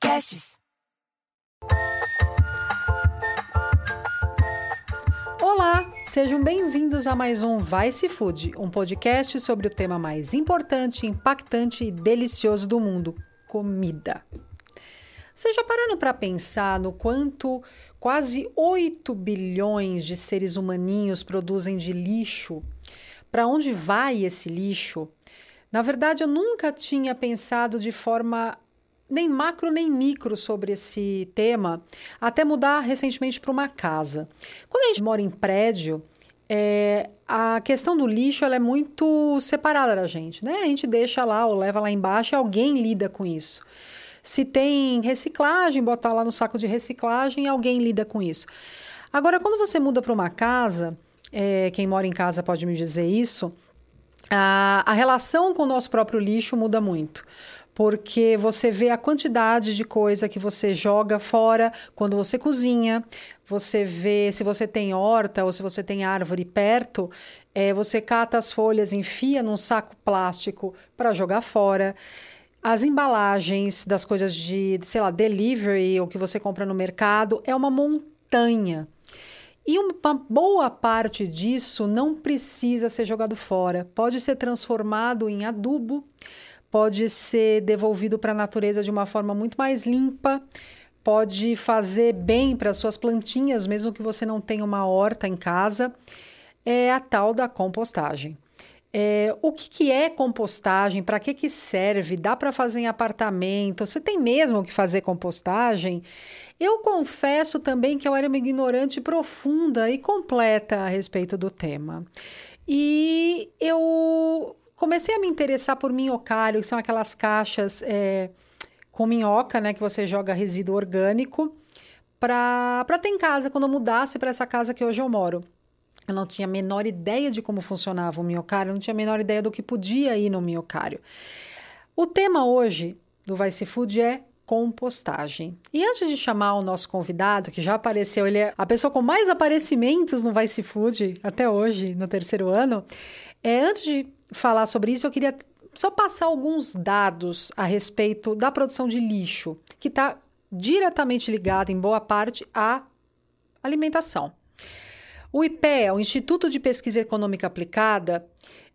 podcasts. Olá, sejam bem-vindos a mais um Vice Food, um podcast sobre o tema mais importante, impactante e delicioso do mundo: comida. Vocês já pararam para pensar no quanto quase 8 bilhões de seres humaninhos produzem de lixo? Para onde vai esse lixo? Na verdade, eu nunca tinha pensado de forma nem macro nem micro sobre esse tema, até mudar recentemente para uma casa. Quando a gente mora em prédio, é, a questão do lixo ela é muito separada da gente, né? A gente deixa lá ou leva lá embaixo e alguém lida com isso. Se tem reciclagem, botar lá no saco de reciclagem, alguém lida com isso. Agora, quando você muda para uma casa, é, quem mora em casa pode me dizer isso, a, a relação com o nosso próprio lixo muda muito porque você vê a quantidade de coisa que você joga fora quando você cozinha, você vê se você tem horta ou se você tem árvore perto, é, você cata as folhas, enfia num saco plástico para jogar fora. As embalagens das coisas de, sei lá, delivery ou que você compra no mercado é uma montanha. E uma boa parte disso não precisa ser jogado fora, pode ser transformado em adubo pode ser devolvido para a natureza de uma forma muito mais limpa, pode fazer bem para suas plantinhas, mesmo que você não tenha uma horta em casa, é a tal da compostagem. É, o que, que, é compostagem? Para que, que serve? Dá para fazer em apartamento? Você tem mesmo que fazer compostagem? Eu confesso também que eu era uma ignorante profunda e completa a respeito do tema. E eu comecei a me interessar por minhocário, que são aquelas caixas é, com minhoca, né? Que você joga resíduo orgânico para ter em casa quando eu mudasse para essa casa que hoje eu moro. Eu não tinha a menor ideia de como funcionava o minhocário, não tinha a menor ideia do que podia ir no minhocário. O tema hoje do Vice Food é compostagem. E antes de chamar o nosso convidado, que já apareceu, ele é a pessoa com mais aparecimentos no Vice Food até hoje, no terceiro ano. É, antes de falar sobre isso, eu queria só passar alguns dados a respeito da produção de lixo, que está diretamente ligada, em boa parte, à alimentação. O IPEA, o Instituto de Pesquisa Econômica Aplicada,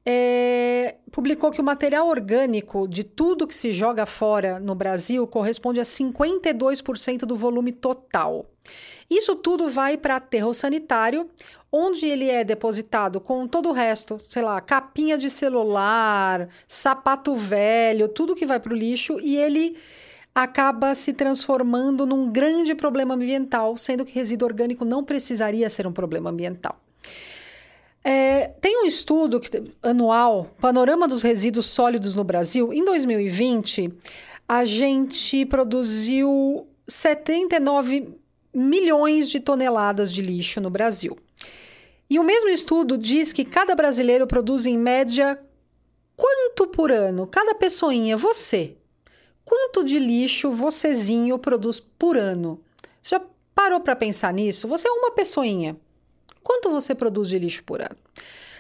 é, publicou que o material orgânico de tudo que se joga fora no Brasil corresponde a 52% do volume total. Isso tudo vai para aterro sanitário, onde ele é depositado com todo o resto, sei lá, capinha de celular, sapato velho, tudo que vai para o lixo, e ele acaba se transformando num grande problema ambiental, sendo que resíduo orgânico não precisaria ser um problema ambiental. É, tem um estudo que, anual, Panorama dos Resíduos Sólidos no Brasil. Em 2020, a gente produziu 79 milhões de toneladas de lixo no Brasil. E o mesmo estudo diz que cada brasileiro produz em média quanto por ano? Cada pessoinha, você. Quanto de lixo vocêzinho produz por ano? Você já parou para pensar nisso? Você é uma pessoinha. Quanto você produz de lixo por ano?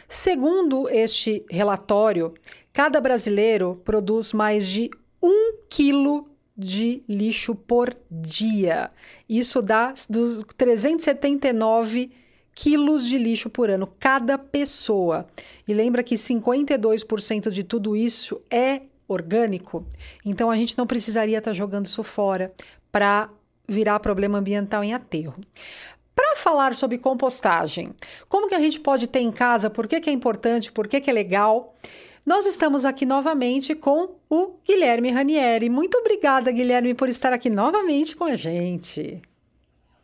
Segundo este relatório, cada brasileiro produz mais de um quilo de lixo por dia. Isso dá dos 379 quilos de lixo por ano, cada pessoa. E lembra que 52% de tudo isso é orgânico. Então a gente não precisaria estar jogando isso fora para virar problema ambiental em aterro. Para falar sobre compostagem, como que a gente pode ter em casa, por que, que é importante, por que, que é legal, nós estamos aqui novamente com o Guilherme Ranieri. Muito obrigada, Guilherme, por estar aqui novamente com a gente.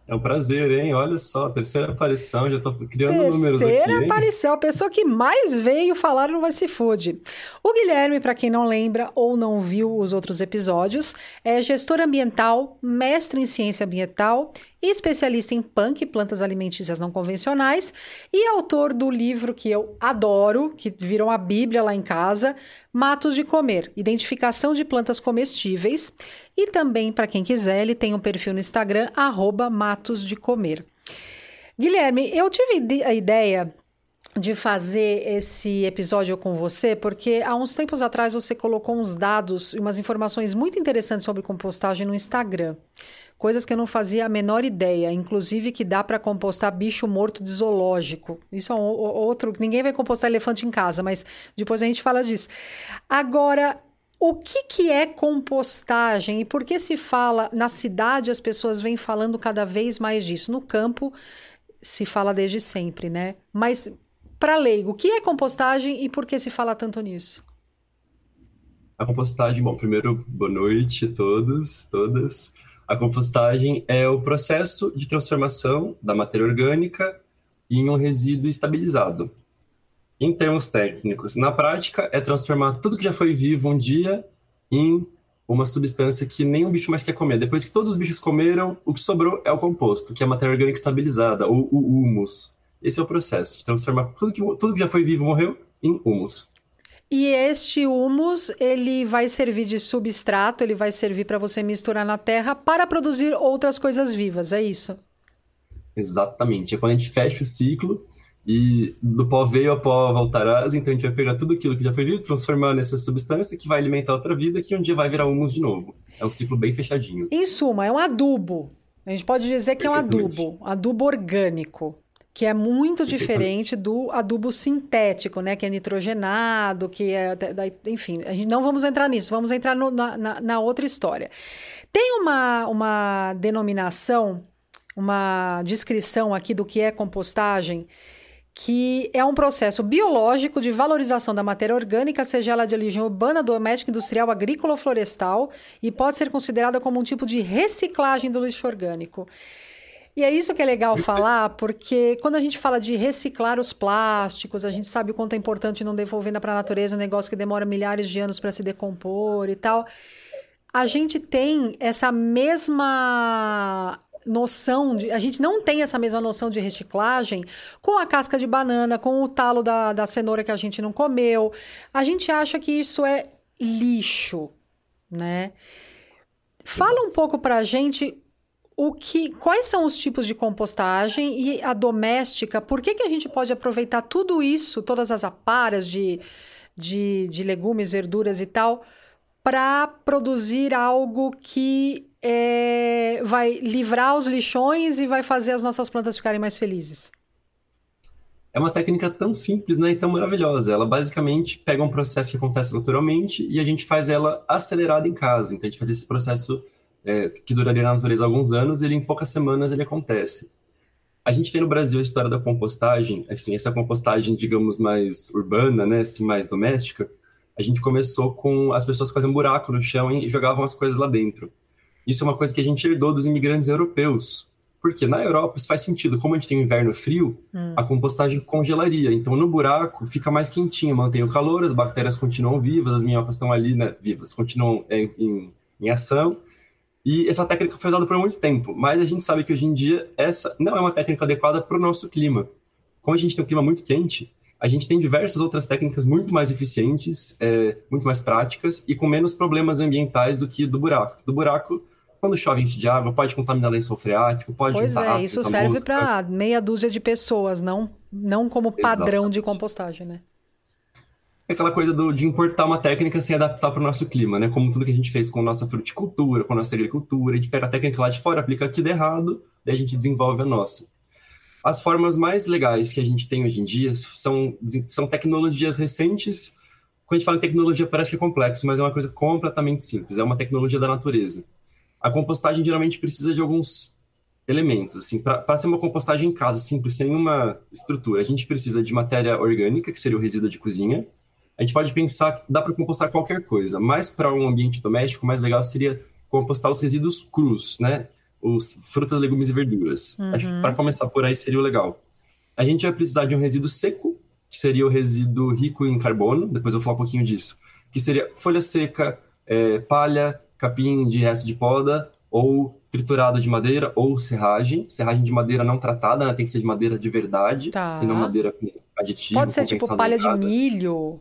É um prazer, hein? Olha só, terceira aparição, já estou criando terceira números aqui. Terceira aparição, a pessoa que mais veio falar no Vice Food. O Guilherme, para quem não lembra ou não viu os outros episódios, é gestor ambiental, mestre em ciência ambiental especialista em punk, plantas alimentícias não convencionais, e autor do livro que eu adoro, que virou a bíblia lá em casa, Matos de Comer, Identificação de Plantas Comestíveis. E também, para quem quiser, ele tem um perfil no Instagram, arroba Matos de Comer. Guilherme, eu tive a ideia de fazer esse episódio com você, porque há uns tempos atrás você colocou uns dados e umas informações muito interessantes sobre compostagem no Instagram. Coisas que eu não fazia a menor ideia, inclusive que dá para compostar bicho morto de zoológico. Isso é um, outro. Ninguém vai compostar elefante em casa, mas depois a gente fala disso. Agora, o que, que é compostagem e por que se fala na cidade? As pessoas vêm falando cada vez mais disso. No campo se fala desde sempre, né? Mas para leigo, o que é compostagem e por que se fala tanto nisso? A compostagem, bom, primeiro, boa noite a todos, todas. A compostagem é o processo de transformação da matéria orgânica em um resíduo estabilizado. Em termos técnicos, na prática, é transformar tudo que já foi vivo um dia em uma substância que o bicho mais quer comer. Depois que todos os bichos comeram, o que sobrou é o composto, que é a matéria orgânica estabilizada, ou o humus. Esse é o processo de transformar tudo que, tudo que já foi vivo morreu em humus. E este humus, ele vai servir de substrato, ele vai servir para você misturar na terra para produzir outras coisas vivas, é isso? Exatamente. É quando a gente fecha o ciclo e do pó veio ao pó voltarás, então a gente vai pegar tudo aquilo que já foi vivo, transformar nessa substância que vai alimentar outra vida, que um dia vai virar humus de novo. É um ciclo bem fechadinho. Em suma, é um adubo. A gente pode dizer que é um adubo, adubo orgânico que é muito diferente do adubo sintético, né? Que é nitrogenado, que é. Enfim, a gente não vamos entrar nisso, vamos entrar no, na, na, outra história. Tem uma, uma denominação, uma descrição aqui do que é compostagem, que é um processo biológico de valorização da matéria orgânica, seja ela de origem urbana, doméstica, industrial, agrícola ou florestal, e pode ser considerada como um tipo de reciclagem do lixo orgânico. E é isso que é legal falar, porque quando a gente fala de reciclar os plásticos, a gente sabe o quanto é importante não devolver para a natureza um negócio que demora milhares de anos para se decompor e tal. A gente tem essa mesma noção de. A gente não tem essa mesma noção de reciclagem com a casca de banana, com o talo da, da cenoura que a gente não comeu. A gente acha que isso é lixo, né? Fala um pouco para a gente o que, quais são os tipos de compostagem e a doméstica? Por que, que a gente pode aproveitar tudo isso, todas as aparas de, de, de legumes, verduras e tal, para produzir algo que é, vai livrar os lixões e vai fazer as nossas plantas ficarem mais felizes? É uma técnica tão simples né, e tão maravilhosa. Ela basicamente pega um processo que acontece naturalmente e a gente faz ela acelerada em casa. Então a gente faz esse processo é, que duraria na natureza alguns anos, ele em poucas semanas ele acontece. A gente tem no Brasil a história da compostagem, assim, essa compostagem, digamos, mais urbana, né, assim, mais doméstica. A gente começou com as pessoas fazendo um buraco no chão e jogavam as coisas lá dentro. Isso é uma coisa que a gente herdou dos imigrantes europeus. Porque na Europa isso faz sentido. Como a gente tem um inverno frio, hum. a compostagem congelaria. Então no buraco fica mais quentinho, mantém o calor, as bactérias continuam vivas, as minhocas estão ali, né, vivas, continuam em, em, em ação. E essa técnica foi usada por muito tempo, mas a gente sabe que hoje em dia essa não é uma técnica adequada para o nosso clima. Como a gente tem um clima muito quente, a gente tem diversas outras técnicas muito mais eficientes, é, muito mais práticas e com menos problemas ambientais do que do buraco. Do buraco, quando chove enche de água, pode contaminar lençol freático, pode Pois é, isso serve para meia dúzia de pessoas, não, não como padrão Exatamente. de compostagem, né? Aquela coisa do, de importar uma técnica sem adaptar para o nosso clima, né? Como tudo que a gente fez com nossa fruticultura, com nossa agricultura, a gente pega a técnica lá de fora, aplica de errado, daí a gente desenvolve a nossa. As formas mais legais que a gente tem hoje em dia são, são tecnologias recentes. Quando a gente fala em tecnologia, parece que é complexo, mas é uma coisa completamente simples, é uma tecnologia da natureza. A compostagem geralmente precisa de alguns elementos. Assim, para ser uma compostagem em casa simples, sem uma estrutura, a gente precisa de matéria orgânica, que seria o resíduo de cozinha, a gente pode pensar que dá para compostar qualquer coisa, mas para um ambiente doméstico, o mais legal seria compostar os resíduos crus, né? Os frutas, legumes e verduras. Uhum. Para começar por aí seria o legal. A gente vai precisar de um resíduo seco, que seria o resíduo rico em carbono, depois eu vou falar um pouquinho disso, que seria folha seca, é, palha, capim de resto de poda, ou triturado de madeira, ou serragem. Serragem de madeira não tratada, né? tem que ser de madeira de verdade, tá. e não madeira com aditivo. Pode ser tipo palha de milho.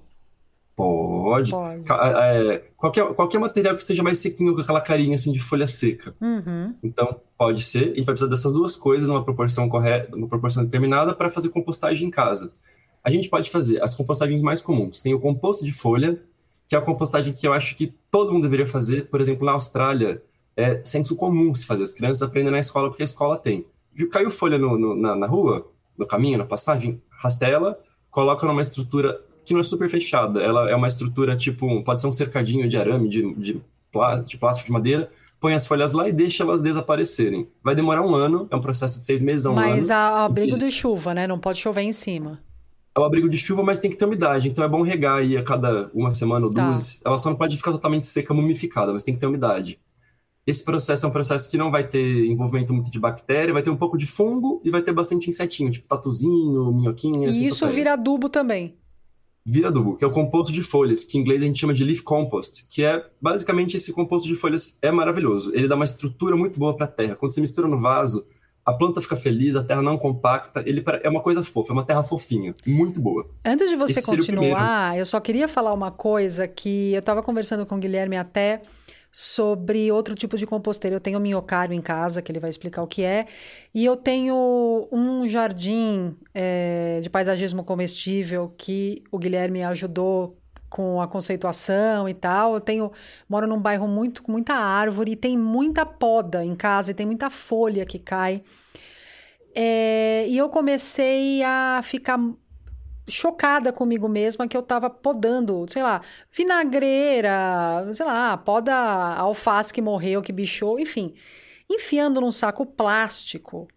Pode. Pode. É, qualquer, qualquer material que seja mais sequinho, com aquela carinha assim de folha seca. Uhum. Então, pode ser. A gente vai precisar dessas duas coisas numa proporção correta, numa proporção determinada para fazer compostagem em casa. a gente pode fazer as compostagens mais comuns. Tem o composto de folha, que é a compostagem que eu acho que todo mundo deveria fazer. Por exemplo, na Austrália, é senso comum se fazer. As crianças aprendem na escola porque a escola tem. Caiu folha no, no, na, na, rua, no caminho, na passagem, rastela, coloca numa estrutura que não é super fechada. Ela é uma estrutura tipo, pode ser um cercadinho de arame, de, de, de plástico, de madeira, põe as folhas lá e deixa elas desaparecerem. Vai demorar um ano, é um processo de seis meses a um Mas ano. Mas abrigo de chuva, né? Não pode chover em cima é o abrigo de chuva, mas tem que ter umidade. Então é bom regar aí a cada uma semana ou tá. duas. Ela só não pode ficar totalmente seca, mumificada, mas tem que ter umidade. Esse processo é um processo que não vai ter envolvimento muito de bactéria, vai ter um pouco de fungo e vai ter bastante insetinho, tipo tatuzinho, minhoquinha. E isso vira adubo também. Vira adubo, que é o composto de folhas, que em inglês a gente chama de leaf compost, que é basicamente esse composto de folhas é maravilhoso. Ele dá uma estrutura muito boa para a terra. Quando você mistura no vaso, a planta fica feliz, a terra não compacta, ele é uma coisa fofa, é uma terra fofinha, muito boa. Antes de você Esse continuar, eu só queria falar uma coisa que eu estava conversando com o Guilherme até sobre outro tipo de composteira. Eu tenho minhocário em casa, que ele vai explicar o que é, e eu tenho um jardim é, de paisagismo comestível que o Guilherme ajudou com a conceituação e tal. Eu tenho moro num bairro muito com muita árvore e tem muita poda em casa e tem muita folha que cai. É, e eu comecei a ficar chocada comigo mesma que eu tava podando, sei lá, vinagreira, sei lá, poda alface que morreu, que bichou, enfim, enfiando num saco plástico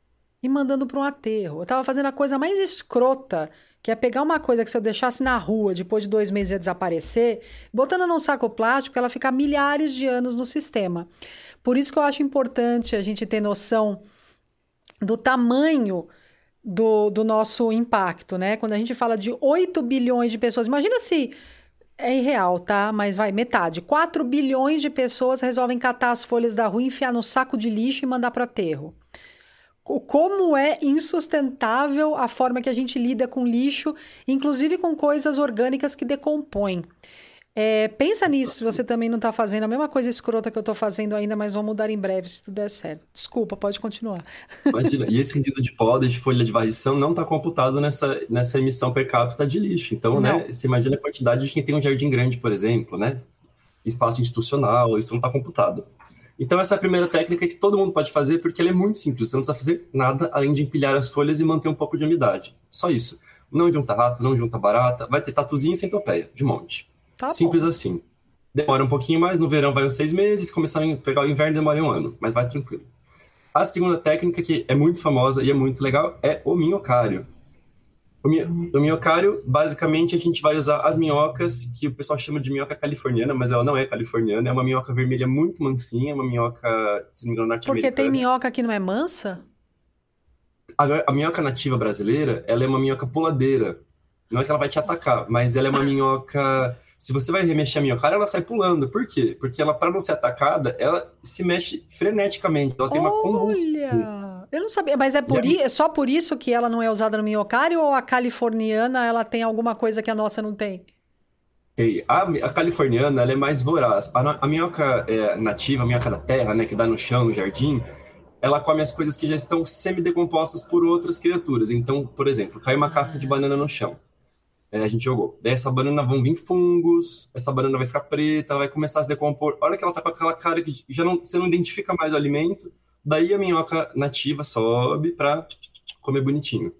e mandando para um aterro. Eu tava fazendo a coisa mais escrota que é pegar uma coisa que se eu deixasse na rua, depois de dois meses ia desaparecer, botando num saco plástico, ela fica milhares de anos no sistema. Por isso que eu acho importante a gente ter noção do tamanho do, do nosso impacto, né? Quando a gente fala de 8 bilhões de pessoas, imagina se é irreal, tá? Mas vai, metade. 4 bilhões de pessoas resolvem catar as folhas da rua, enfiar no saco de lixo e mandar para o aterro como é insustentável a forma que a gente lida com lixo, inclusive com coisas orgânicas que decompõem. É, pensa nisso se você também não está fazendo a mesma coisa escrota que eu estou fazendo ainda, mas vão mudar em breve se tudo der certo. Desculpa, pode continuar. Imagina, e esse resíduo de poda, de folha de varrição, não está computado nessa, nessa emissão per capita de lixo. Então, né, você imagina a quantidade de quem tem um jardim grande, por exemplo, né? Espaço institucional, isso não está computado. Então, essa é a primeira técnica que todo mundo pode fazer, porque ela é muito simples. Você não precisa fazer nada além de empilhar as folhas e manter um pouco de umidade. Só isso. Não junta rato, não junta barata. Vai ter tatuzinho e centopeia, de monte. Tá simples bom. assim. Demora um pouquinho mais, no verão vai uns seis meses, começar a pegar o inverno demora um ano, mas vai tranquilo. A segunda técnica, que é muito famosa e é muito legal, é o minhocário. O, minhocário, basicamente, a gente vai usar as minhocas, que o pessoal chama de minhoca californiana, mas ela não é californiana, é uma minhoca vermelha muito mansinha, uma minhoca, se não me engano, norte-americana. Porque tem minhoca que não é mansa? A, a minhoca nativa brasileira, ela é uma minhoca puladeira. Não é que ela vai te atacar, mas ela é uma minhoca. Se você vai remexer a minhocária, ela sai pulando. Por quê? Porque ela, para não ser atacada, ela se mexe freneticamente. Ela tem Olha! uma convulsão. Eu não sabia, mas é por i, é só por isso que ela não é usada no minhocário ou a californiana ela tem alguma coisa que a nossa não tem? A, a californiana ela é mais voraz. A, a minhoca é, nativa, a minhoca da terra, né, que dá no chão, no jardim, ela come as coisas que já estão semi-decompostas por outras criaturas. Então, por exemplo, cai uma casca de banana no chão. É, a gente jogou. Daí essa banana vão vir fungos, essa banana vai ficar preta, vai começar a se decompor. A hora que ela tá com aquela cara que já não, você não identifica mais o alimento, Daí a minhoca nativa sobe para comer bonitinho.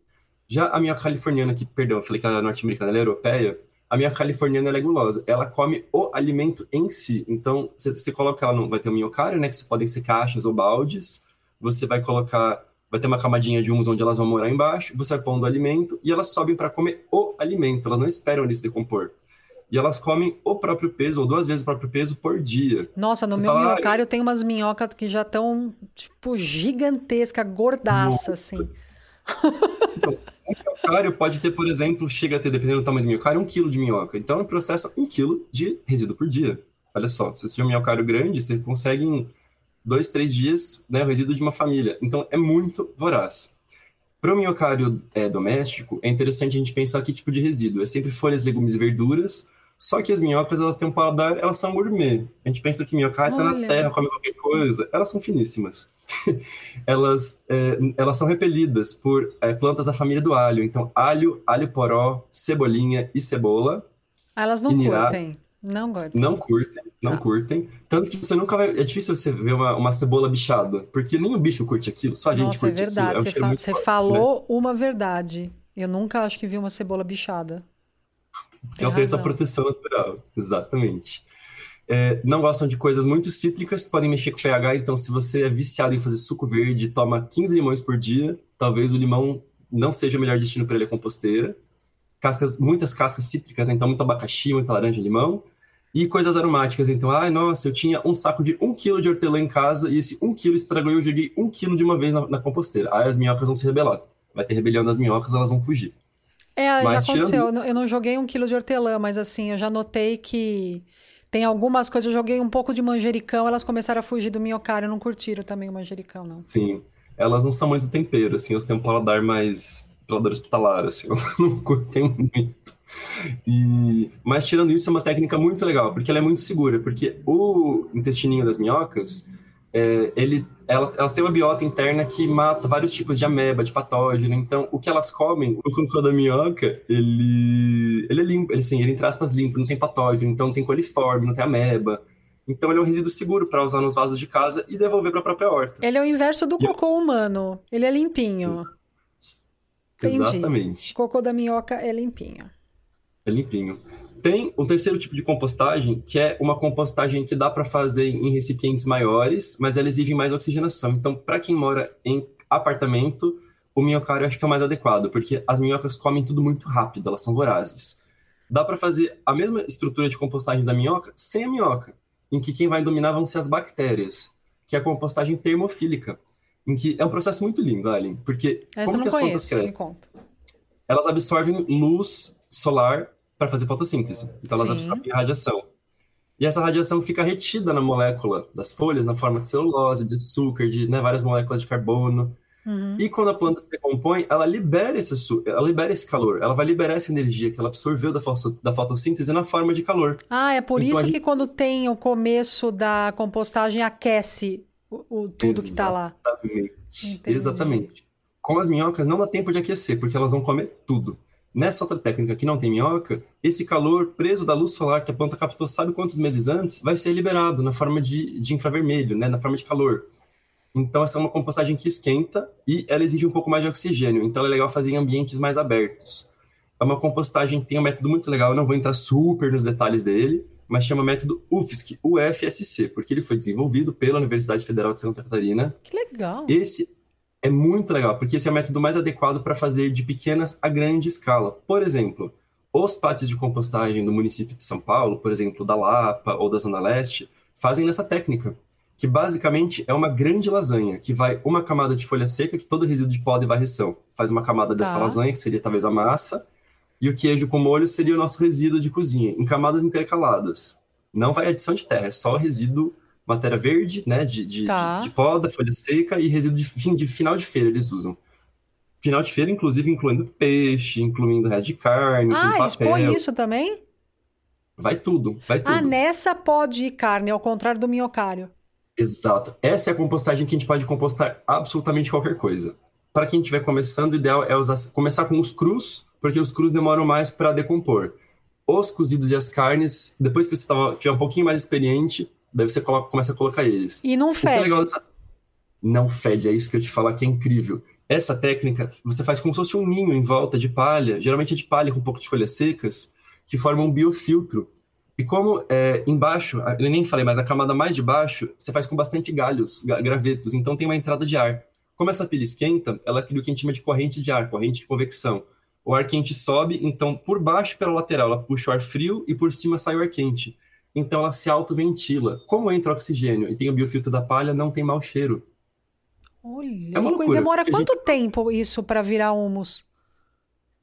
Já a minhoca californiana, que, perdão, eu falei que ela é norte-americana, ela é europeia, a minhoca californiana é gulosa. Ela come o alimento em si. Então, você, coloca ela, no, vai ter um minhocário, né, que podem ser caixas ou baldes. Você vai colocar, vai ter uma camadinha de humus onde elas vão morar embaixo. Você vai pondo alimento e elas sobem para comer o alimento. Elas não esperam ele se decompor e elas comem o próprio peso, ou duas vezes o próprio peso por dia. Nossa, no Você meu fala, minhocário ah, tem umas minhocas que já estão, tipo, gigantesca, gordaça, assim. Então, um minhocário pode ter, por exemplo, chega a ter, dependendo do tamanho do minhocário, um quilo de minhoca. Então, processa um quilo de resíduo por dia. Olha só, se você tiver um minhocário grande, você consegue em dois, três dias né, o resíduo de uma família. Então, é muito voraz. Para o minhocário é, doméstico, é interessante a gente pensar que tipo de resíduo. É sempre folhas, legumes e verduras, Só que as minhocas, elas têm um paladar, elas são gourmet. A gente pensa que minhoca ah, tá na terra, come qualquer coisa. Elas são finíssimas. elas, é, elas são repelidas por é, plantas da família do alho. Então, alho, alho poró, cebolinha e cebola. Ah, elas não curtem. Não curtem. Não curtem, não ah. curtem. Tanto que você nunca vai. É difícil você ver uma, uma cebola bichada, porque nem o bicho curte aquilo, só a gente Nossa, é curte é verdade. aquilo. É um você, fa você forte, falou né? uma verdade. Eu nunca acho que vi uma cebola bichada. Tem ela tem essa proteção natural, exatamente. É, não gostam de coisas muito cítricas que podem mexer com o pH, então se você é viciado em fazer suco verde, toma 15 limões por dia, talvez o limão não seja o melhor destino para ele a composteira cascas, muitas cascas cítricas, né? então muito abacaxi, muita laranja, limão, e coisas aromáticas. Então, ai, nossa, eu tinha um saco de um quilo de hortelã em casa e esse um quilo estragou e eu joguei um quilo de uma vez na, na composteira. Aí as minhocas vão se rebelar. Vai ter rebelião das minhocas, elas vão fugir. É, mas, já aconteceu. Tirando... Eu não joguei um quilo de hortelã, mas assim, eu já notei que tem algumas coisas. Eu joguei um pouco de manjericão, elas começaram a fugir do minhocário. Não curtiram também o manjericão, não. Sim. Elas não são muito tempero, assim, elas têm um paladar mais pela hospitalar, assim, eu não curtem muito. E, mas tirando isso, é uma técnica muito legal, porque ela é muito segura, porque o intestininho das minhocas, é, ele, ela, elas têm uma biota interna que mata vários tipos de ameba, de patógeno, então o que elas comem, o cocô da minhoca, ele, ele é limpo, ele, assim, ele entre aspas limpo, não tem patógeno, então não tem coliforme, não tem ameba, então ele é um resíduo seguro para usar nos vasos de casa e devolver para a própria horta. Ele é o inverso do cocô humano, ele é limpinho. Entendi. Exatamente. O cocô da minhoca é limpinho. É limpinho. Tem o terceiro tipo de compostagem, que é uma compostagem que dá para fazer em recipientes maiores, mas ela exige mais oxigenação. Então, para quem mora em apartamento, o minhocário acho que é o mais adequado, porque as minhocas comem tudo muito rápido, elas são vorazes. Dá para fazer a mesma estrutura de compostagem da minhoca sem a minhoca, em que quem vai dominar vão ser as bactérias, que é a compostagem termofílica em que é um processo muito lindo, Ellen, porque Essa como que as conheço, plantas crescem? Elas absorvem luz solar para fazer fotossíntese. Então elas Sim. absorvem radiação. E essa radiação fica retida na molécula das folhas, na forma de celulose, de açúcar, de né, várias moléculas de carbono. Uhum. E quando a planta se decompõe, ela libera esse ela libera esse calor, ela vai liberar essa energia que ela absorveu da, da fotossíntese na forma de calor. Ah, é por então, isso gente... que quando tem o começo da compostagem aquece o, o tudo que está lá. Exatamente. Exatamente. Com as minhocas não dá tempo de aquecer, porque elas vão comer tudo. Nessa outra técnica que não tem minhoca, esse calor preso da luz solar que a planta captou sabe quantos meses antes vai ser liberado na forma de, de infravermelho, né, na forma de calor. Então essa é uma compostagem que esquenta e ela exige um pouco mais de oxigênio, então é legal fazer em ambientes mais abertos. É uma compostagem que tem um método muito legal, eu não vou entrar super nos detalhes dele, mas chama método UFSC, UFSC, porque ele foi desenvolvido pela Universidade Federal de Santa Catarina. Que legal! Esse é muito legal, porque esse é o método mais adequado para fazer de pequenas a grande escala. Por exemplo, os pátios de compostagem do município de São Paulo, por exemplo, da Lapa ou da Zona Leste, fazem nessa técnica, que basicamente é uma grande lasanha, que vai uma camada de folha seca, que todo resíduo de pó de varreção faz uma camada dessa tá. lasanha, que seria talvez a massa, e o queijo com molho seria o nosso resíduo de cozinha, em camadas intercaladas. Não vai adição de terra, é só resíduo, matéria verde, né, de, de, tá. de, de poda, folha seca e resíduo de, fim, de final de feira eles usam. Final de feira, inclusive, incluindo peixe, incluindo resto de carne, ah, papel. expõe isso também? Vai tudo, vai tudo. Ah, nessa pode ir carne, ao contrário do minhocário. Exato. Essa é a compostagem que a gente pode compostar absolutamente qualquer coisa. Para quem estiver começando, o ideal é usar, começar com os crus, porque os crus demoram mais para decompor. Os cozidos e as carnes, depois que você tá, tiver um pouquinho mais experiente, daí você coloca, começa a colocar eles. E não fede. É dessa... Não fede, é isso que eu te falar que é incrível. Essa técnica, você faz como se fosse um ninho em volta de palha, geralmente é de palha com um pouco de folhas secas, que forma um biofiltro. E como é, embaixo, eu nem falei, mas a camada mais de baixo, você faz com bastante galhos, gravetos, então tem uma entrada de ar. Como essa pilha esquenta, ela cria o que a gente chama de corrente de ar, corrente de convecção o ar quente sobe, então por baixo pela lateral ela puxa o ar frio e por cima sai o ar quente. Então ela se autoventila. Como entra oxigênio e tem o biofiltro da palha, não tem mau cheiro. Olha, é uma loucura, demora quanto gente... tempo isso para virar humus?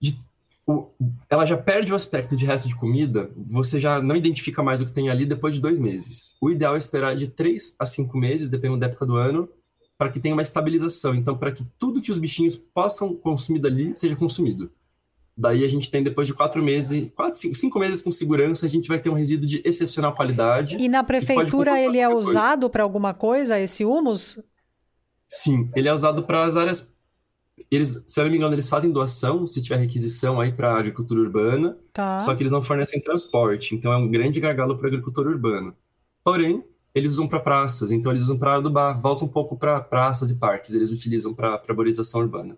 De... O... Ela já perde o aspecto de resto de comida, você já não identifica mais o que tem ali depois de dois meses. O ideal é esperar de três a cinco meses, dependendo da época do ano, para que tenha uma estabilização. Então, para que tudo que os bichinhos possam consumir dali seja consumido. Daí a gente tem, depois de quatro meses, quatro, cinco, cinco meses com segurança, a gente vai ter um resíduo de excepcional qualidade. E na prefeitura ele é usado para alguma coisa, esse humus? Sim, ele é usado para as áreas. Eles, se eu não me engano, eles fazem doação, se tiver requisição aí para agricultura urbana. Tá. Só que eles não fornecem transporte, então é um grande gargalo para a agricultura urbana. Porém, eles usam para praças, então eles usam para adubar, volta um pouco para praças e parques, eles utilizam para arborização urbana.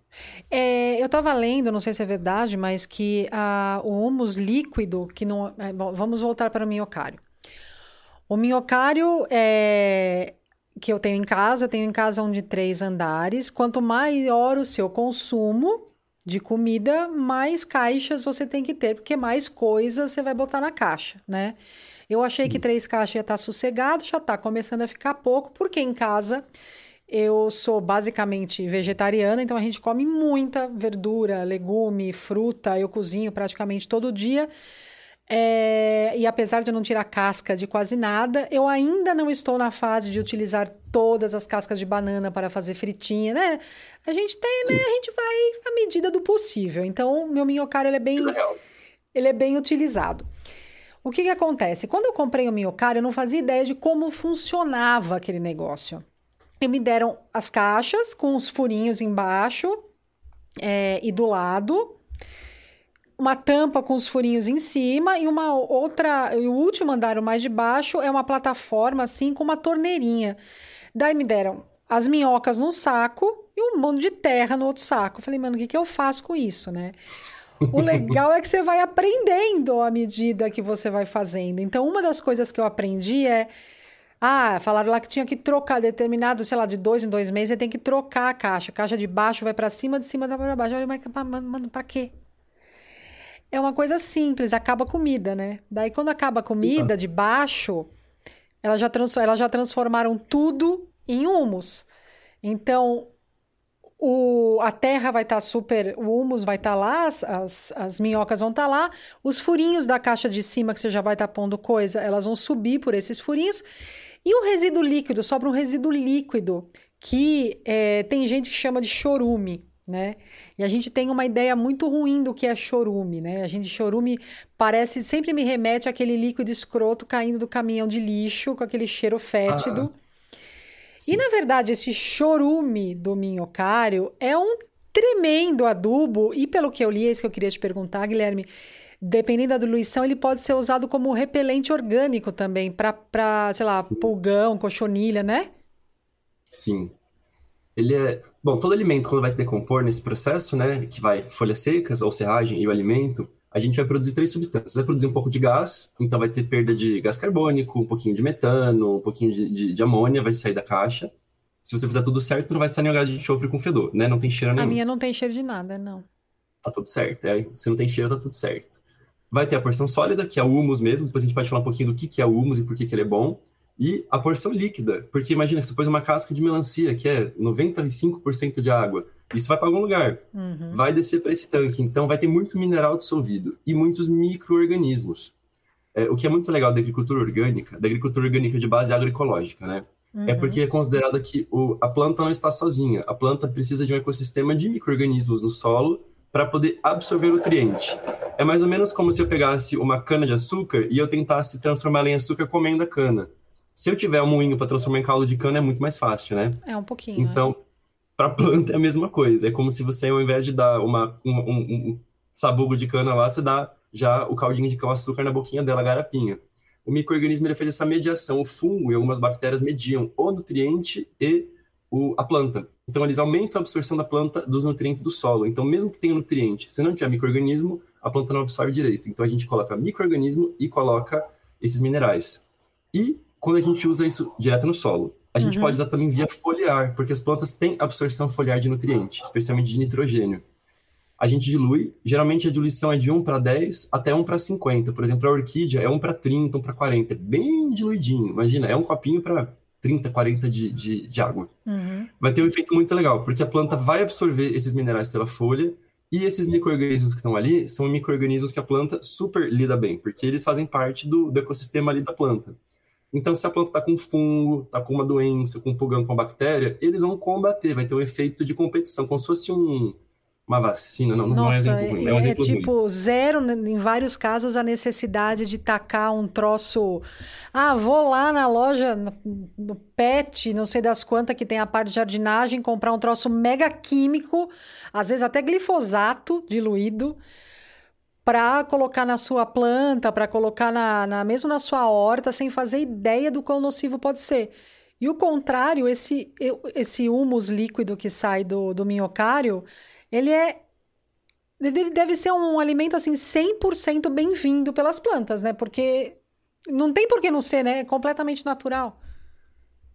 É, eu estava lendo, não sei se é verdade, mas que uh, o humus líquido, que não. É, bom, vamos voltar para o minhocário. O minhocário é, que eu tenho em casa, eu tenho em casa um de três andares. Quanto maior o seu consumo de comida, mais caixas você tem que ter, porque mais coisas você vai botar na caixa, né? Eu achei Sim. que três caixas ia estar tá sossegado, já está começando a ficar pouco, porque em casa eu sou basicamente vegetariana, então a gente come muita verdura, legume, fruta. Eu cozinho praticamente todo dia. É, e apesar de eu não tirar casca de quase nada, eu ainda não estou na fase de utilizar todas as cascas de banana para fazer fritinha, né? A gente tem, né? Sim. né? A gente vai à medida do possível. Então, meu minhocário ele é bem, ele é bem utilizado. O que, que acontece? Quando eu comprei o minhocário, eu não fazia ideia de como funcionava aquele negócio. E me deram as caixas com os furinhos embaixo é, e do lado, uma tampa com os furinhos em cima e uma outra, e o último andar, o mais de baixo, é uma plataforma assim com uma torneirinha. Daí me deram as minhocas num saco e um monte de terra no outro saco. Eu falei, mano, o que, que eu faço com isso, né? O legal é que você vai aprendendo à medida que você vai fazendo. Então, uma das coisas que eu aprendi é. Ah, falaram lá que tinha que trocar determinado, sei lá, de dois em dois meses, você tem que trocar a caixa. A caixa de baixo vai para cima, de cima vai para baixo. Olha, mas, mano, pra quê? É uma coisa simples, acaba a comida, né? Daí, quando acaba a comida Exato. de baixo, elas já, trans, elas já transformaram tudo em humus. Então, o, a terra vai estar tá super, o humus vai estar tá lá, as, as, as, minhocas vão estar tá lá, os furinhos da caixa de cima que você já vai estar tá pondo coisa, elas vão subir por esses furinhos. E o resíduo líquido, sobra um resíduo líquido que é, tem gente que chama de chorume, né? E a gente tem uma ideia muito ruim do que é chorume, né? A gente chorume parece sempre me remete àquele líquido escroto caindo do caminhão de lixo com aquele cheiro fétido. Ah. E na verdade, esse chorume do minhocário é um tremendo adubo, e pelo que eu li, é isso que eu queria te perguntar, Guilherme. Dependendo da diluição, ele pode ser usado como repelente orgânico também, para, sei lá, Sim. pulgão, cochonilha, né? Sim. Ele é. Bom, todo alimento, quando vai se decompor nesse processo, né, que vai folhas secas ou serragem e o alimento, a gente vai produzir três substâncias. Vai produzir um pouco de gás, então vai ter perda de gás carbônico, um pouquinho de metano, um pouquinho de, de, de amônia, vai sair da caixa. Se você fizer tudo certo, não vai sair nenhum gás de enxofre com fedor, né? Não tem cheiro nenhum. A minha não tem cheiro de nada, não. Tá tudo certo. É, se não tem cheiro, tá tudo certo. Vai ter a porção sólida, que é o humus mesmo. Depois a gente pode falar um pouquinho do que, que é o humus e por que, que ele é bom. E a porção líquida, porque imagina que você pôs uma casca de melancia, que é 95% de água. Isso vai para algum lugar, uhum. vai descer para esse tanque. Então, vai ter muito mineral dissolvido e muitos micro-organismos. É, o que é muito legal da agricultura orgânica, da agricultura orgânica de base agroecológica, né? É uhum. É porque é considerado que o, a planta não está sozinha. A planta precisa de um ecossistema de micro-organismos no solo para poder absorver nutriente. É mais ou menos como se eu pegasse uma cana de açúcar e eu tentasse transformá-la em açúcar comendo a cana. Se eu tiver um moinho para transformar em caldo de cana, é muito mais fácil, né? É um pouquinho. Então, é. Para planta é a mesma coisa. É como se você, ao invés de dar uma, um, um, sabugo de cana lá, você dá já o caldinho de cana-açúcar na boquinha dela, garapinha. O microorganismo faz essa mediação. O fungo e algumas bactérias mediam o nutriente e o, a planta. Então, eles aumentam a absorção da planta dos nutrientes do solo. Então, mesmo que tenha nutriente, se não tiver microorganismo, a planta não absorve direito. Então, a gente coloca microorganismo e coloca esses minerais. E quando a gente usa isso direto no solo. A gente uhum. pode usar também via foliar, porque as plantas têm absorção foliar de nutrientes, especialmente de nitrogênio. A gente dilui, geralmente a diluição é de 1 para 10 até 1 para 50. Por exemplo, a orquídea é 1 para 30, 1 para 40, é bem diluidinho. Imagina, é um copinho para 30, 40 de, de, de água. Uhum. Vai ter um efeito muito legal, porque a planta vai absorver esses minerais pela folha e esses micro-organismos que estão ali são micro-organismos que a planta super lida bem, porque eles fazem parte do, do ecossistema ali da planta. Então, se a planta está com fungo, está com uma doença, com um pulgão, com uma bactéria, eles vão combater, vai ter um efeito de competição, como se fosse um, uma vacina, não, não Nossa, é um exemplo ruim, é, um é exemplo tipo ruim. zero, né, em vários casos, a necessidade de tacar um troço. Ah, vou lá na loja, no pet, não sei das quantas, que tem a parte de jardinagem, comprar um troço mega químico, às vezes até glifosato diluído, para colocar na sua planta, para colocar na, na, mesmo na sua horta, sem fazer ideia do quão nocivo pode ser. E o contrário, esse, esse humus líquido que sai do, do minhocário ele é ele deve ser um alimento assim 100% bem-vindo pelas plantas, né? Porque não tem por que não ser, né? É completamente natural.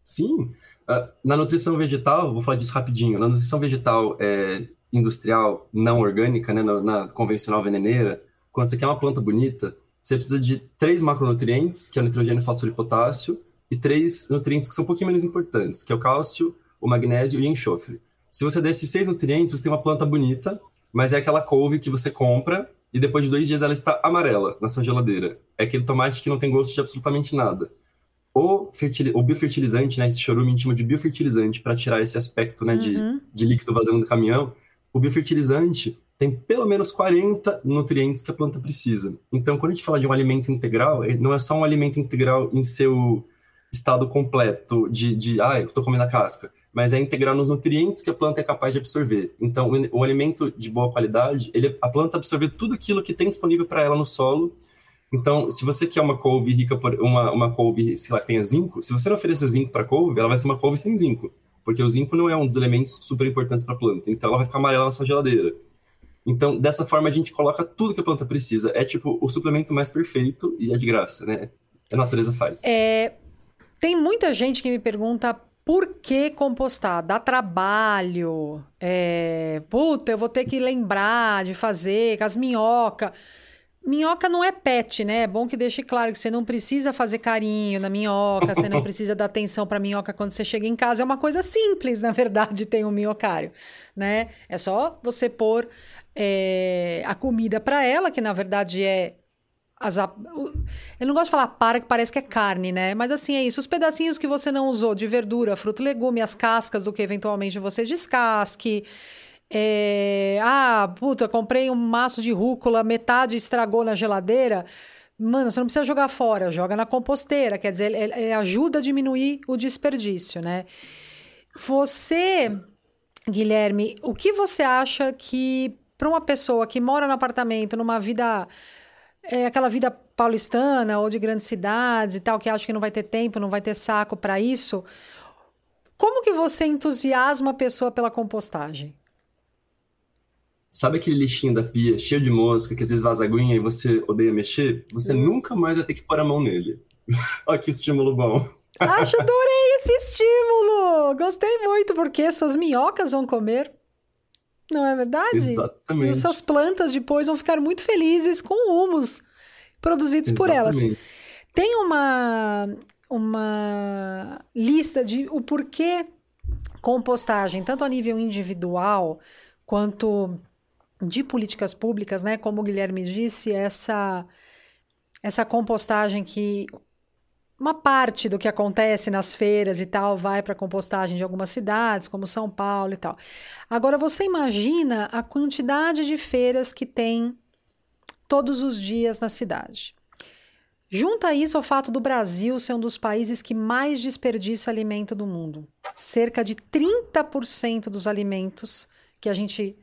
Sim. Uh, na nutrição vegetal, vou falar disso rapidinho. Na nutrição vegetal é, industrial, não orgânica, né? Na, na, convencional veneneira, quando você quer uma planta bonita, você precisa de três macronutrientes, que é o nitrogênio, fósforo e potássio, e três nutrientes que são um pouquinho menos importantes, que é o cálcio, o magnésio e o enxofre. Se você der esses seis nutrientes, você tem uma planta bonita, mas é aquela couve que você compra e depois de dois dias ela está amarela na sua geladeira. É aquele tomate que não tem gosto de absolutamente nada. O, o biofertilizante, né, esse chorume chama de biofertilizante para tirar esse aspecto né, uhum. de, de líquido vazando do caminhão. O biofertilizante tem pelo menos 40 nutrientes que a planta precisa. Então, quando a gente fala de um alimento integral, não é só um alimento integral em seu estado completo de, de ah, eu estou comendo a casca mas é integrar nos nutrientes que a planta é capaz de absorver. Então, o, o alimento de boa qualidade, ele, a planta absorve tudo aquilo que tem disponível para ela no solo. Então, se você quer uma couve rica por uma, uma couve, sei lá, que tenha zinco, se você não oferecer zinco para couve, ela vai ser uma couve sem zinco, porque o zinco não é um dos elementos super importantes para a planta. Então, ela vai ficar amarela na sua geladeira. Então, dessa forma, a gente coloca tudo que a planta precisa. É tipo o suplemento mais perfeito e é de graça, né? A natureza faz. É, tem muita gente que me pergunta por que compostar? Dá trabalho. É... Puta, eu vou ter que lembrar de fazer com as minhocas. Minhoca não é pet, né? É bom que deixe claro que você não precisa fazer carinho na minhoca, você não precisa dar atenção para minhoca quando você chega em casa. É uma coisa simples, na verdade, tem um minhocário, né? É só você pôr é, a comida para ela, que na verdade é as, eu não gosto de falar para, que parece que é carne, né? Mas assim, é isso. Os pedacinhos que você não usou de verdura, fruto, legume, as cascas do que eventualmente você descasque. É... Ah, puta, comprei um maço de rúcula, metade estragou na geladeira. Mano, você não precisa jogar fora, joga na composteira. Quer dizer, ele, ele ajuda a diminuir o desperdício, né? Você, Guilherme, o que você acha que para uma pessoa que mora no apartamento, numa vida é aquela vida paulistana ou de grandes cidades e tal, que acha que não vai ter tempo, não vai ter saco para isso. Como que você entusiasma a pessoa pela compostagem? Sabe aquele lixinho da pia cheio de mosca, que às vezes vaza aguinha e você odeia mexer? Você hum. nunca mais vai ter que pôr a mão nele. Olha que estímulo bom. Acho adorei esse estímulo! Gostei muito, porque suas minhocas vão comer. Não é verdade? Exatamente. E suas plantas depois vão ficar muito felizes com humus produzidos Exatamente. por elas. Tem uma, uma lista de o porquê compostagem, tanto a nível individual quanto de políticas públicas, né? Como o Guilherme disse, essa essa compostagem que uma parte do que acontece nas feiras e tal vai para compostagem de algumas cidades, como São Paulo e tal. Agora, você imagina a quantidade de feiras que tem todos os dias na cidade. Junta isso ao fato do Brasil ser um dos países que mais desperdiça alimento do mundo. Cerca de 30% dos alimentos que a gente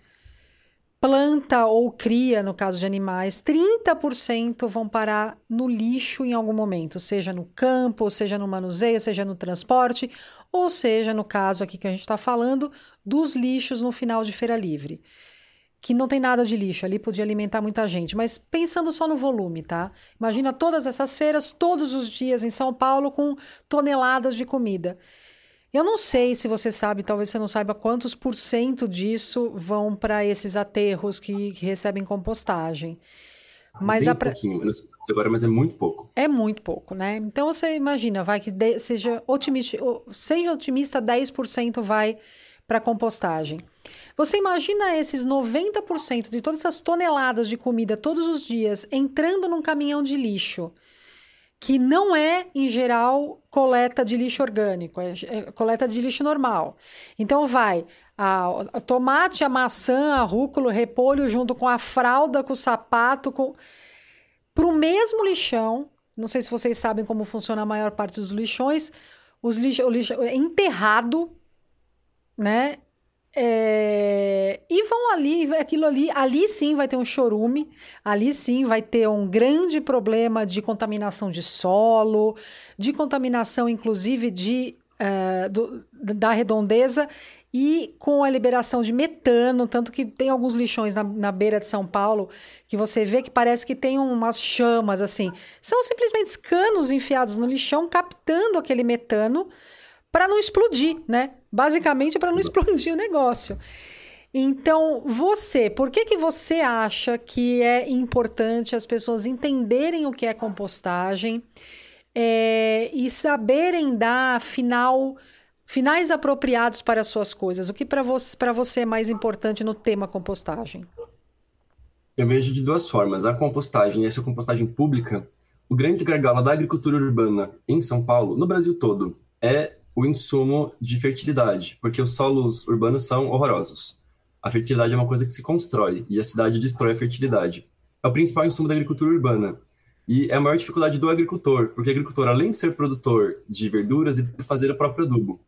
planta ou cria, no caso de animais, 30% vão parar no lixo em algum momento, seja no campo, seja no manuseio, seja no transporte, ou seja, no caso aqui que a gente está falando, dos lixos no final de feira livre. Que não tem nada de lixo, ali podia alimentar muita gente, mas pensando só no volume, tá? Imagina todas essas feiras, todos os dias em São Paulo, com toneladas de comida. Eu não sei se você sabe, talvez você não saiba quantos por cento disso vão para esses aterros que, que, recebem compostagem. Mas Bem a pra... pouquinho, não sei agora, mas é muito pouco. É muito pouco, né? Então você imagina, vai que de... seja otimista, seja otimista, 10% vai para compostagem. Você imagina esses 90% de todas essas toneladas de comida todos os dias entrando num caminhão de lixo que não é, em geral, coleta de lixo orgânico, é, é coleta de lixo normal. Então vai a, a tomate, a maçã, a rúcula, o repolho junto com a fralda, com o sapato, com para o mesmo lixão. Não sei se vocês sabem como funciona a maior parte dos lixões. Os lixo, o lixo é enterrado, né? É... E vão ali, aquilo ali, ali sim vai ter um chorume, ali sim vai ter um grande problema de contaminação de solo, de contaminação, inclusive, de, uh, do, da redondeza e com a liberação de metano, tanto que tem alguns lixões na, na beira de São Paulo que você vê que parece que tem umas chamas assim. São simplesmente canos enfiados no lixão captando aquele metano para não explodir, né? Basicamente para não explodir o negócio. Então, você, por que, que você acha que é importante as pessoas entenderem o que é compostagem é, e saberem dar final Finais apropriados para as suas coisas. O que para você, você é mais importante no tema compostagem? Eu vejo de duas formas. A compostagem, essa compostagem pública, o grande gargalo da agricultura urbana em São Paulo, no Brasil todo, é o insumo de fertilidade, porque os solos urbanos são horrorosos. A fertilidade é uma coisa que se constrói e a cidade destrói a fertilidade. É o principal insumo da agricultura urbana. E é a maior dificuldade do agricultor, porque o agricultor, além de ser produtor de verduras, ele fazer o próprio adubo.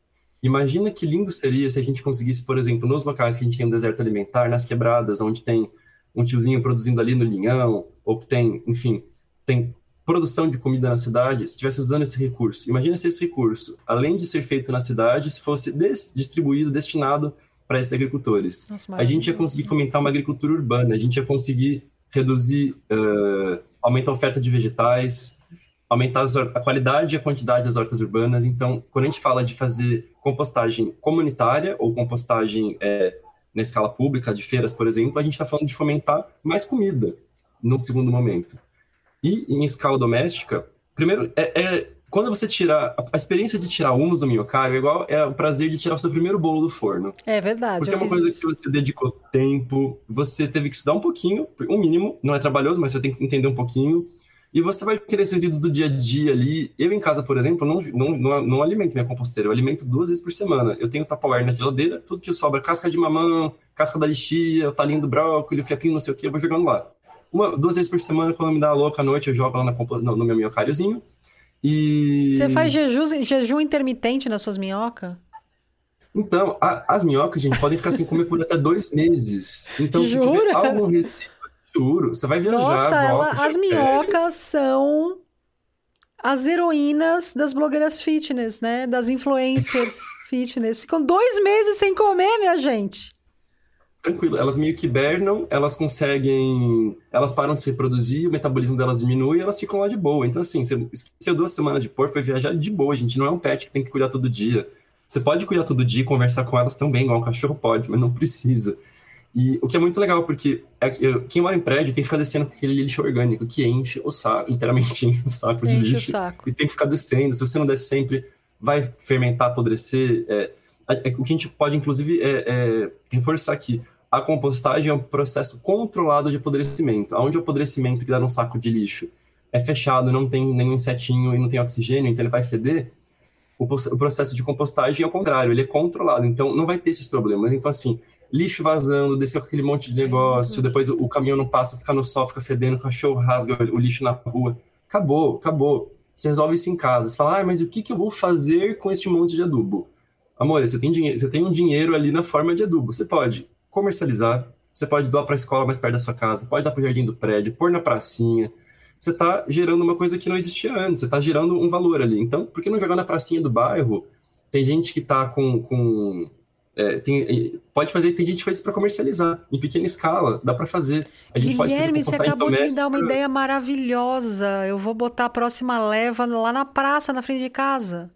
Imagina que lindo seria se a gente conseguisse, por exemplo, nos locais que a gente tem um deserto alimentar, nas quebradas, onde tem um tiozinho produzindo ali no linhão, ou que tem, enfim, tem produção de comida na cidade, se estivesse usando esse recurso. Imagina se esse recurso, além de ser feito na cidade, se fosse des distribuído, destinado para esses agricultores. Nossa, a gente ia conseguir fomentar uma agricultura urbana, a gente ia conseguir reduzir, uh, aumentar a oferta de vegetais, aumentar a qualidade e a quantidade das hortas urbanas. Então, quando a gente fala de fazer compostagem comunitária ou compostagem é, na escala pública, de feiras, por exemplo, a gente está falando de fomentar mais comida num segundo momento. E em escala doméstica, primeiro, é, é quando você tira a experiência de tirar humus do minhocário é igual é o prazer de tirar o seu primeiro bolo do forno. É verdade. Porque é uma coisa isso. que você dedicou tempo, você teve que estudar um pouquinho, um mínimo, não é trabalhoso, mas você tem que entender um pouquinho. E você vai querer esses resíduos do dia a dia ali. Eu, em casa, por exemplo, não, não, não, não alimento minha composteira. Eu alimento duas vezes por semana. Eu tenho tapauer na geladeira, tudo que sobra, casca de mamão, casca da lixia, o talinho do brócolis, o fiapinho, não sei o que, eu vou jogando lá. Uma, duas vezes por semana, quando me dá louca à noite, eu jogo lá na, no, no meu minhocáriozinho. E... Você faz jejum, jejum intermitente nas suas minhocas? Então, a, as minhocas, gente, podem ficar sem comer por até dois meses. Então, Jura? se tiver algum resíduo Juro, você vai viajar. Nossa, ela, as minhocas são as heroínas das blogueiras fitness, né? Das influencers fitness. Ficam dois meses sem comer, minha gente. Tranquilo, elas meio que hibernam, elas conseguem. Elas param de se reproduzir, o metabolismo delas diminui e elas ficam lá de boa. Então, assim, você esqueceu duas semanas de pôr, foi viajar de boa, gente. Não é um pet que tem que cuidar todo dia. Você pode cuidar todo dia e conversar com elas também, igual um cachorro pode, mas não precisa. E o que é muito legal, porque é quem mora em prédio tem que ficar descendo com aquele lixo orgânico, que enche o saco, literalmente enche o saco de enche lixo. O saco. E tem que ficar descendo. Se você não desce sempre, vai fermentar, apodrecer. É, o que a gente pode, inclusive, é, é, reforçar aqui. A compostagem é um processo controlado de apodrecimento. Onde o apodrecimento que dá num saco de lixo é fechado, não tem nenhum insetinho e não tem oxigênio, então ele vai feder, o, o processo de compostagem é o contrário, ele é controlado, então não vai ter esses problemas. Então, assim, lixo vazando, descer com aquele monte de negócio, é. depois o, o, caminhão não passa, fica no sol, fica fedendo, o cachorro rasga o, lixo na rua. Acabou, acabou. Você resolve isso em casa. Você fala, ah, mas o que, que eu vou fazer com este monte de adubo? Amor, você tem, dinheiro, você tem um dinheiro ali na forma de adubo. Você pode comercializar, você pode doar para a escola mais perto da sua casa, pode dar para o jardim do prédio, pôr na pracinha. Você está gerando uma coisa que não existia antes, você está gerando um valor ali. Então, por que não jogar na pracinha do bairro? Tem gente que está com, com é, tem, pode fazer, tem gente que faz isso para comercializar, em pequena escala, dá para fazer. A gente Guilherme, você acabou de me dar uma ideia maravilhosa. Eu vou botar a próxima leva lá na praça, na frente de casa.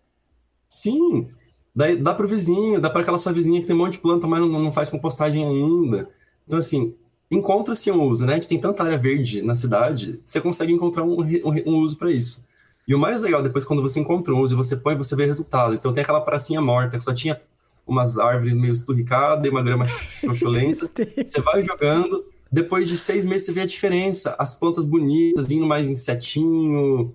Sim, dá, dá para o vizinho, dá para aquela sua vizinha que tem um monte de planta, mas não, não faz compostagem ainda. Então, assim, encontra-se um uso, né? A gente tem tanta área verde na cidade, você consegue encontrar um, um, um uso para isso. E o mais legal, depois, quando você encontra um uso e você põe, você vê resultado. Então, tem aquela pracinha morta que só tinha umas árvores meio esturricadas e uma grama xoxolenta. você vai jogando, depois de seis meses você vê a diferença. As plantas bonitas, vindo mais insetinho.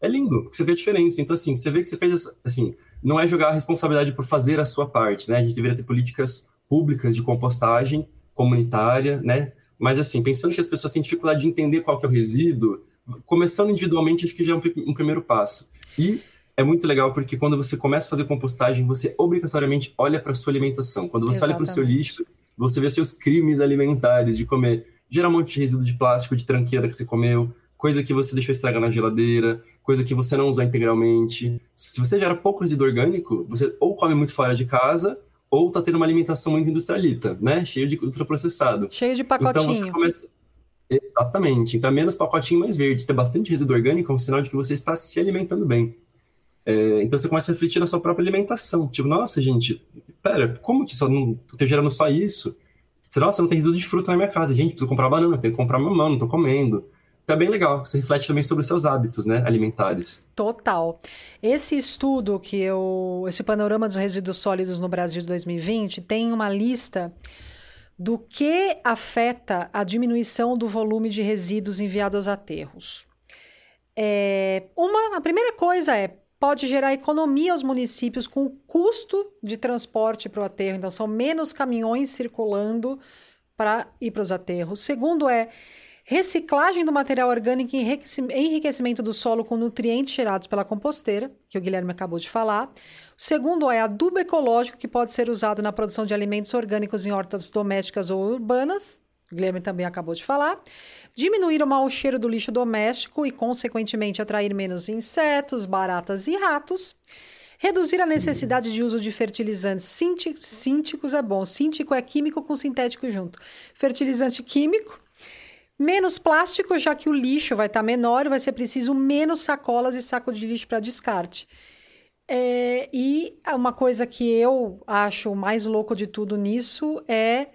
é lindo, você vê a diferença. Então, assim, você vê que você fez, assim, não é jogar a responsabilidade por fazer a sua parte, né? A gente deveria ter políticas públicas de compostagem comunitária, né? Mas, assim, pensando que as pessoas têm dificuldade de entender qual que é o resíduo, começando individualmente, acho que já é um, um primeiro passo. E é muito legal porque quando você começa a fazer compostagem, você obrigatoriamente olha para sua alimentação. Quando você Exatamente. olha para o seu lixo, você vê seus crimes alimentares de comer, de resíduo de plástico, de tranqueira que você comeu, coisa que você deixou estragar na geladeira, coisa que você não usou integralmente. Se você gera pouco resíduo orgânico, você ou come muito fora de casa, ou está tendo uma alimentação muito industrialita, né? Cheio de ultraprocessado. Cheio de pacotinho. Então você começa... Exatamente. Então, menos pacotinho mais verde. Ter bastante resíduo orgânico é um sinal de que você está se alimentando bem. É, então você começa a refletir na sua própria alimentação. Tipo, nossa, gente, pera, como que só não tô gerando só isso? Você, nossa, não tem resíduo de fruta na minha casa. Gente, preciso comprar banana, tenho que comprar mamão, não tô comendo. É bem legal. Você reflete também sobre os seus hábitos, né, alimentares. Total. Esse estudo que eu, esse panorama dos resíduos sólidos no Brasil de 2020 tem uma lista do que afeta a diminuição do volume de resíduos enviados aos aterros. É, uma, a primeira coisa é pode gerar economia aos municípios com o custo de transporte para o aterro. Então, são menos caminhões circulando para ir para os aterros. Segundo é reciclagem do material orgânico e enriquecimento do solo com nutrientes gerados pela composteira, que o Guilherme acabou de falar. O segundo é adubo ecológico, que pode ser usado na produção de alimentos orgânicos em hortas domésticas ou urbanas. O Guilherme também acabou de falar. Diminuir o mau cheiro do lixo doméstico e, consequentemente, atrair menos insetos, baratas e ratos. Reduzir a Sim. necessidade de uso de fertilizantes cínticos é bom. Cíntico é químico com sintético junto. Fertilizante químico. Menos plástico, já que o lixo vai estar menor e vai ser preciso menos sacolas e saco de lixo para descarte. É, e uma coisa que eu acho mais louco de tudo nisso é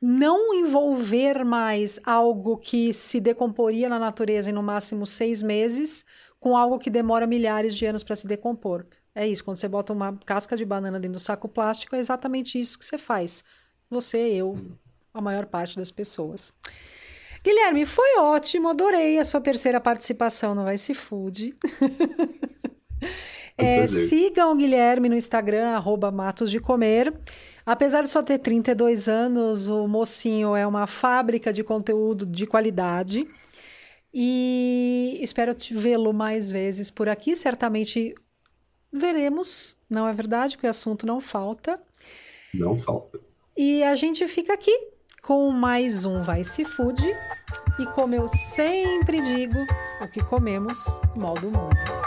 não envolver mais algo que se decomporia na natureza em no máximo seis meses com algo que demora milhares de anos para se decompor. É isso, quando você bota uma casca de banana dentro do saco plástico, é exatamente isso que você faz. Você, eu, a maior parte das pessoas. Guilherme, foi ótimo, adorei a sua terceira participação no Vice Food. é, sigam o Guilherme no Instagram, arroba Matos de Comer. Apesar de só ter 32 anos, o mocinho é uma fábrica de conteúdo de qualidade. E espero vê-lo mais vezes por aqui. Certamente veremos, não é verdade? Porque o assunto não falta. Não falta. E a gente fica aqui com mais um Vice Food. E como eu sempre digo, o que comemos, mal do mundo.